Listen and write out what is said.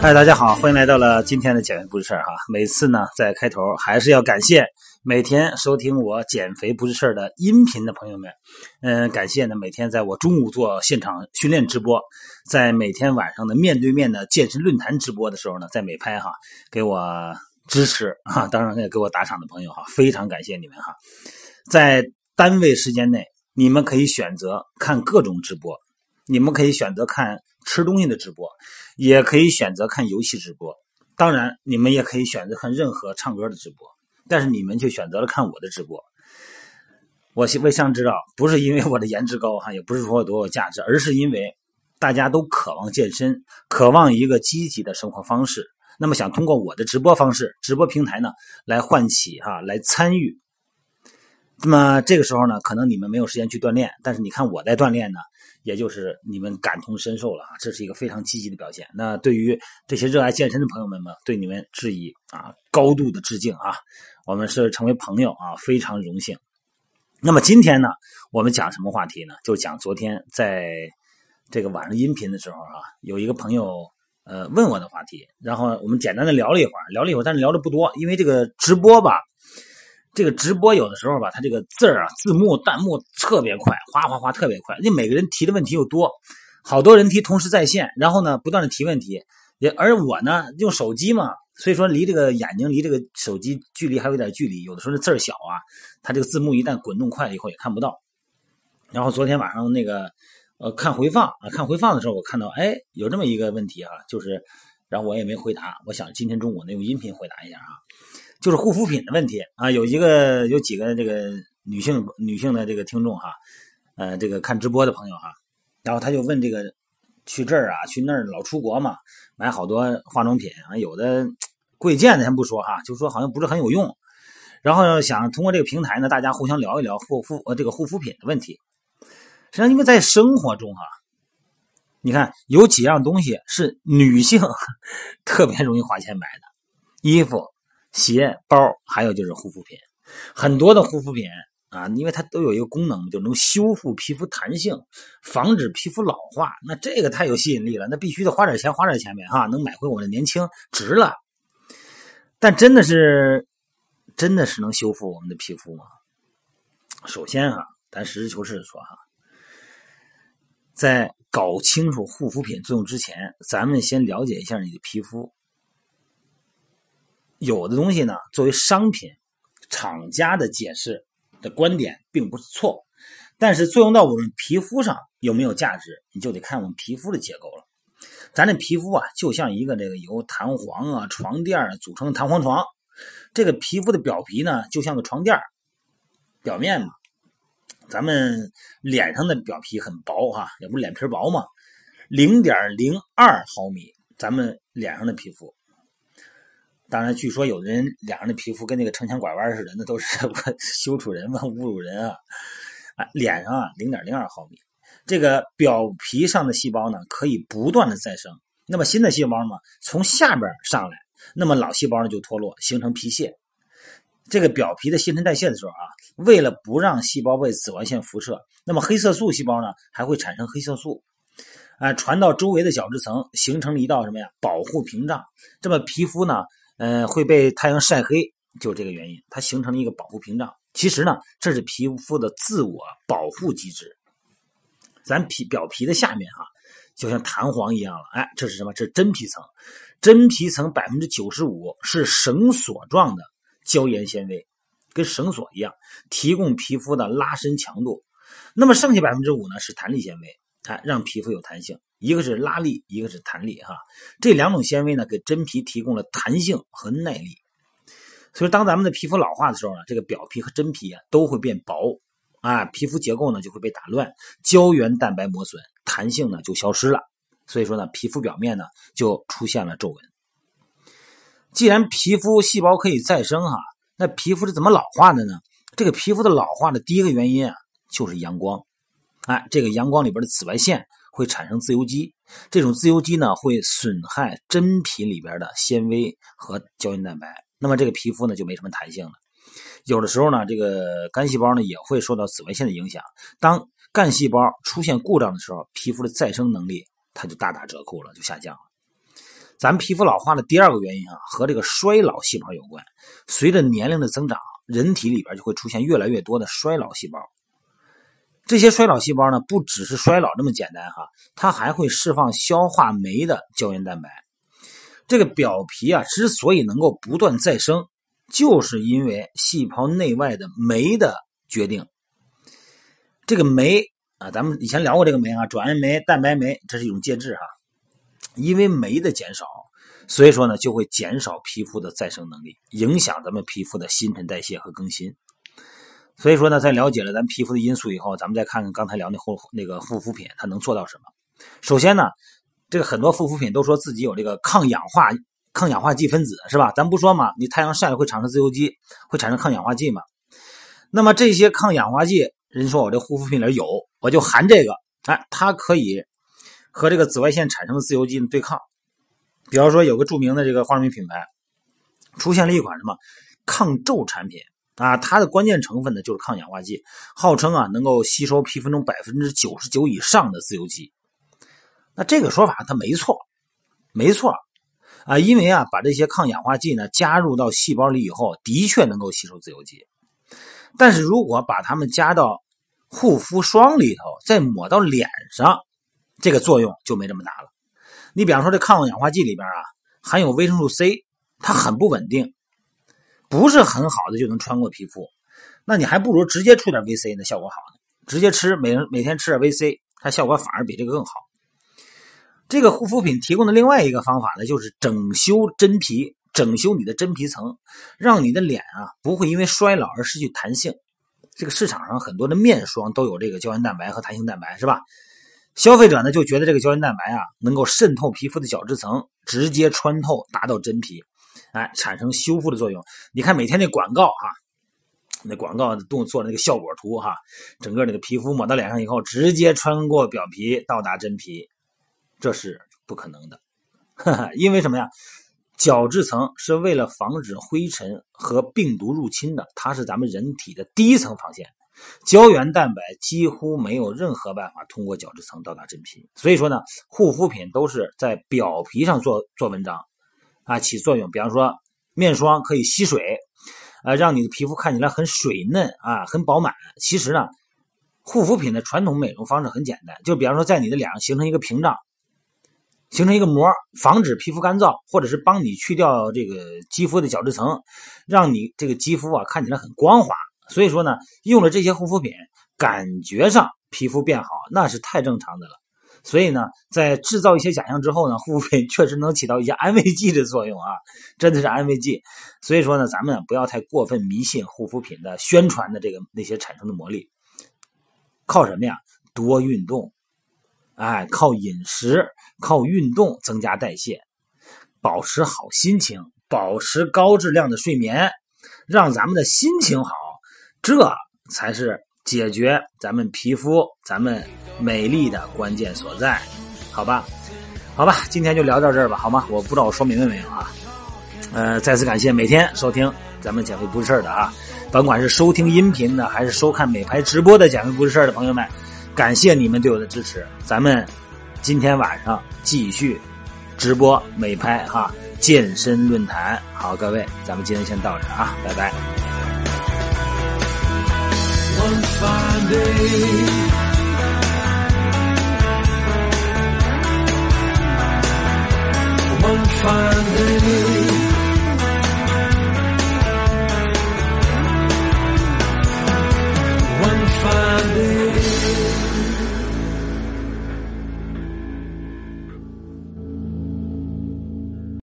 嗨，大家好，欢迎来到了今天的减肥不是事儿哈。每次呢，在开头还是要感谢每天收听我减肥不是事儿的音频的朋友们。嗯，感谢呢，每天在我中午做现场训练直播，在每天晚上的面对面的健身论坛直播的时候呢，在美拍哈给我支持哈，当然也给我打赏的朋友哈，非常感谢你们哈。在单位时间内，你们可以选择看各种直播，你们可以选择看。吃东西的直播，也可以选择看游戏直播。当然，你们也可以选择看任何唱歌的直播，但是你们却选择了看我的直播。我为想知道，不是因为我的颜值高哈，也不是说我多有价值，而是因为大家都渴望健身，渴望一个积极的生活方式。那么，想通过我的直播方式、直播平台呢，来唤起哈，来参与。那么这个时候呢，可能你们没有时间去锻炼，但是你看我在锻炼呢。也就是你们感同身受了啊，这是一个非常积极的表现。那对于这些热爱健身的朋友们们，对你们致以啊高度的致敬啊！我们是成为朋友啊，非常荣幸。那么今天呢，我们讲什么话题呢？就讲昨天在这个晚上音频的时候啊，有一个朋友呃问我的话题，然后我们简单的聊了一会儿，聊了一会儿，但是聊的不多，因为这个直播吧。这个直播有的时候吧，它这个字儿啊、字幕、弹幕特别快，哗哗哗特别快。那每个人提的问题又多，好多人提同时在线，然后呢不断的提问题。也而我呢用手机嘛，所以说离这个眼睛离这个手机距离还有点距离，有的时候这字儿小啊，它这个字幕一旦滚动快了以后也看不到。然后昨天晚上那个呃看回放啊，看回放的时候我看到哎有这么一个问题啊，就是然后我也没回答，我想今天中午呢用音频回答一下啊。就是护肤品的问题啊，有一个有几个这个女性女性的这个听众哈，呃，这个看直播的朋友哈，然后他就问这个去这儿啊去那儿老出国嘛，买好多化妆品啊，有的贵贱的先不说哈，就说好像不是很有用，然后想通过这个平台呢，大家互相聊一聊护肤呃这个护肤品的问题。实际上，因为在生活中哈，你看有几样东西是女性 特别容易花钱买的，衣服。鞋、包，还有就是护肤品，很多的护肤品啊，因为它都有一个功能，就能修复皮肤弹性，防止皮肤老化。那这个太有吸引力了，那必须得花点钱，花点钱呗，哈，能买回我的年轻，值了。但真的是，真的是能修复我们的皮肤吗？首先啊，咱实事求是的说哈，在搞清楚护肤品作用之前，咱们先了解一下你的皮肤。有的东西呢，作为商品，厂家的解释的观点并不是错，但是作用到我们皮肤上有没有价值，你就得看我们皮肤的结构了。咱这皮肤啊，就像一个这个由弹簧啊、床垫组成的弹簧床，这个皮肤的表皮呢，就像个床垫表面嘛。咱们脸上的表皮很薄哈，也不是脸皮薄嘛，零点零二毫米，咱们脸上的皮肤。当然，据说有的人脸上的皮肤跟那个城墙拐弯似的，那都是 羞辱人嘛，侮辱人啊！啊，脸上啊，零点零二毫米，这个表皮上的细胞呢，可以不断的再生。那么新的细胞嘛，从下边上来，那么老细胞呢就脱落，形成皮屑。这个表皮的新陈代谢的时候啊，为了不让细胞被紫外线辐射，那么黑色素细胞呢还会产生黑色素，啊，传到周围的角质层，形成了一道什么呀？保护屏障。这么皮肤呢？嗯，会被太阳晒黑，就这个原因，它形成了一个保护屏障。其实呢，这是皮肤的自我保护机制。咱皮表皮的下面哈，就像弹簧一样了。哎，这是什么？这是真皮层。真皮层百分之九十五是绳索状的胶原纤维，跟绳索一样，提供皮肤的拉伸强度。那么剩下百分之五呢，是弹力纤维，它让皮肤有弹性。一个是拉力，一个是弹力，哈，这两种纤维呢，给真皮提供了弹性和耐力。所以，当咱们的皮肤老化的时候呢，这个表皮和真皮啊都会变薄，啊，皮肤结构呢就会被打乱，胶原蛋白磨损，弹性呢就消失了。所以说呢，皮肤表面呢就出现了皱纹。既然皮肤细胞可以再生，哈，那皮肤是怎么老化的呢？这个皮肤的老化的第一个原因啊，就是阳光，哎，这个阳光里边的紫外线。会产生自由基，这种自由基呢会损害真皮里边的纤维和胶原蛋白，那么这个皮肤呢就没什么弹性了。有的时候呢，这个干细胞呢也会受到紫外线的影响。当干细胞出现故障的时候，皮肤的再生能力它就大打折扣了，就下降了。咱们皮肤老化的第二个原因啊，和这个衰老细胞有关。随着年龄的增长，人体里边就会出现越来越多的衰老细胞。这些衰老细胞呢，不只是衰老这么简单哈，它还会释放消化酶的胶原蛋白。这个表皮啊，之所以能够不断再生，就是因为细胞内外的酶的决定。这个酶啊，咱们以前聊过这个酶啊，转氨酶、蛋白酶，这是一种介质哈。因为酶的减少，所以说呢，就会减少皮肤的再生能力，影响咱们皮肤的新陈代谢和更新。所以说呢，在了解了咱皮肤的因素以后，咱们再看看刚才聊那护那个护肤品，它能做到什么？首先呢，这个很多护肤品都说自己有这个抗氧化抗氧化剂分子，是吧？咱不说嘛，你太阳晒了会产生自由基，会产生抗氧化剂嘛？那么这些抗氧化剂，人说我这护肤品里有，我就含这个，哎，它可以。和这个紫外线产生的自由基对抗，比方说有个著名的这个化妆品品牌，出现了一款什么抗皱产品啊？它的关键成分呢就是抗氧化剂，号称啊能够吸收皮肤中百分之九十九以上的自由基。那这个说法它没错，没错啊，因为啊把这些抗氧化剂呢加入到细胞里以后，的确能够吸收自由基。但是如果把它们加到护肤霜里头，再抹到脸上。这个作用就没这么大了。你比方说，这抗氧化剂里边啊含有维生素 C，它很不稳定，不是很好的就能穿过皮肤。那你还不如直接出点 VC 呢，效果好呢。直接吃，每人每天吃点 VC，它效果反而比这个更好。这个护肤品提供的另外一个方法呢，就是整修真皮，整修你的真皮层，让你的脸啊不会因为衰老而失去弹性。这个市场上很多的面霜都有这个胶原蛋白和弹性蛋白，是吧？消费者呢就觉得这个胶原蛋白啊能够渗透皮肤的角质层，直接穿透，达到真皮，哎，产生修复的作用。你看每天那广告哈，那广告动做那个效果图哈，整个那个皮肤抹到脸上以后，直接穿过表皮到达真皮，这是不可能的。哈 哈因为什么呀？角质层是为了防止灰尘和病毒入侵的，它是咱们人体的第一层防线。胶原蛋白几乎没有任何办法通过角质层到达真皮，所以说呢，护肤品都是在表皮上做做文章，啊，起作用。比方说，面霜可以吸水，啊，让你的皮肤看起来很水嫩啊，很饱满。其实呢，护肤品的传统美容方式很简单，就比方说在你的脸上形成一个屏障，形成一个膜，防止皮肤干燥，或者是帮你去掉这个肌肤的角质层，让你这个肌肤啊看起来很光滑。所以说呢，用了这些护肤品，感觉上皮肤变好，那是太正常的了。所以呢，在制造一些假象之后呢，护肤品确实能起到一些安慰剂的作用啊，真的是安慰剂。所以说呢，咱们不要太过分迷信护肤品的宣传的这个那些产生的魔力。靠什么呀？多运动，哎，靠饮食，靠运动增加代谢，保持好心情，保持高质量的睡眠，让咱们的心情好。这才是解决咱们皮肤、咱们美丽的关键所在，好吧？好吧，今天就聊到这儿吧，好吗？我不知道我说明白没有啊？呃，再次感谢每天收听咱们减肥不是事儿的啊，甭管是收听音频的还是收看美拍直播的减肥不是事儿的朋友们，感谢你们对我的支持。咱们今天晚上继续直播美拍哈健身论坛。好，各位，咱们今天先到这儿啊，拜拜。Fine day. One fine day.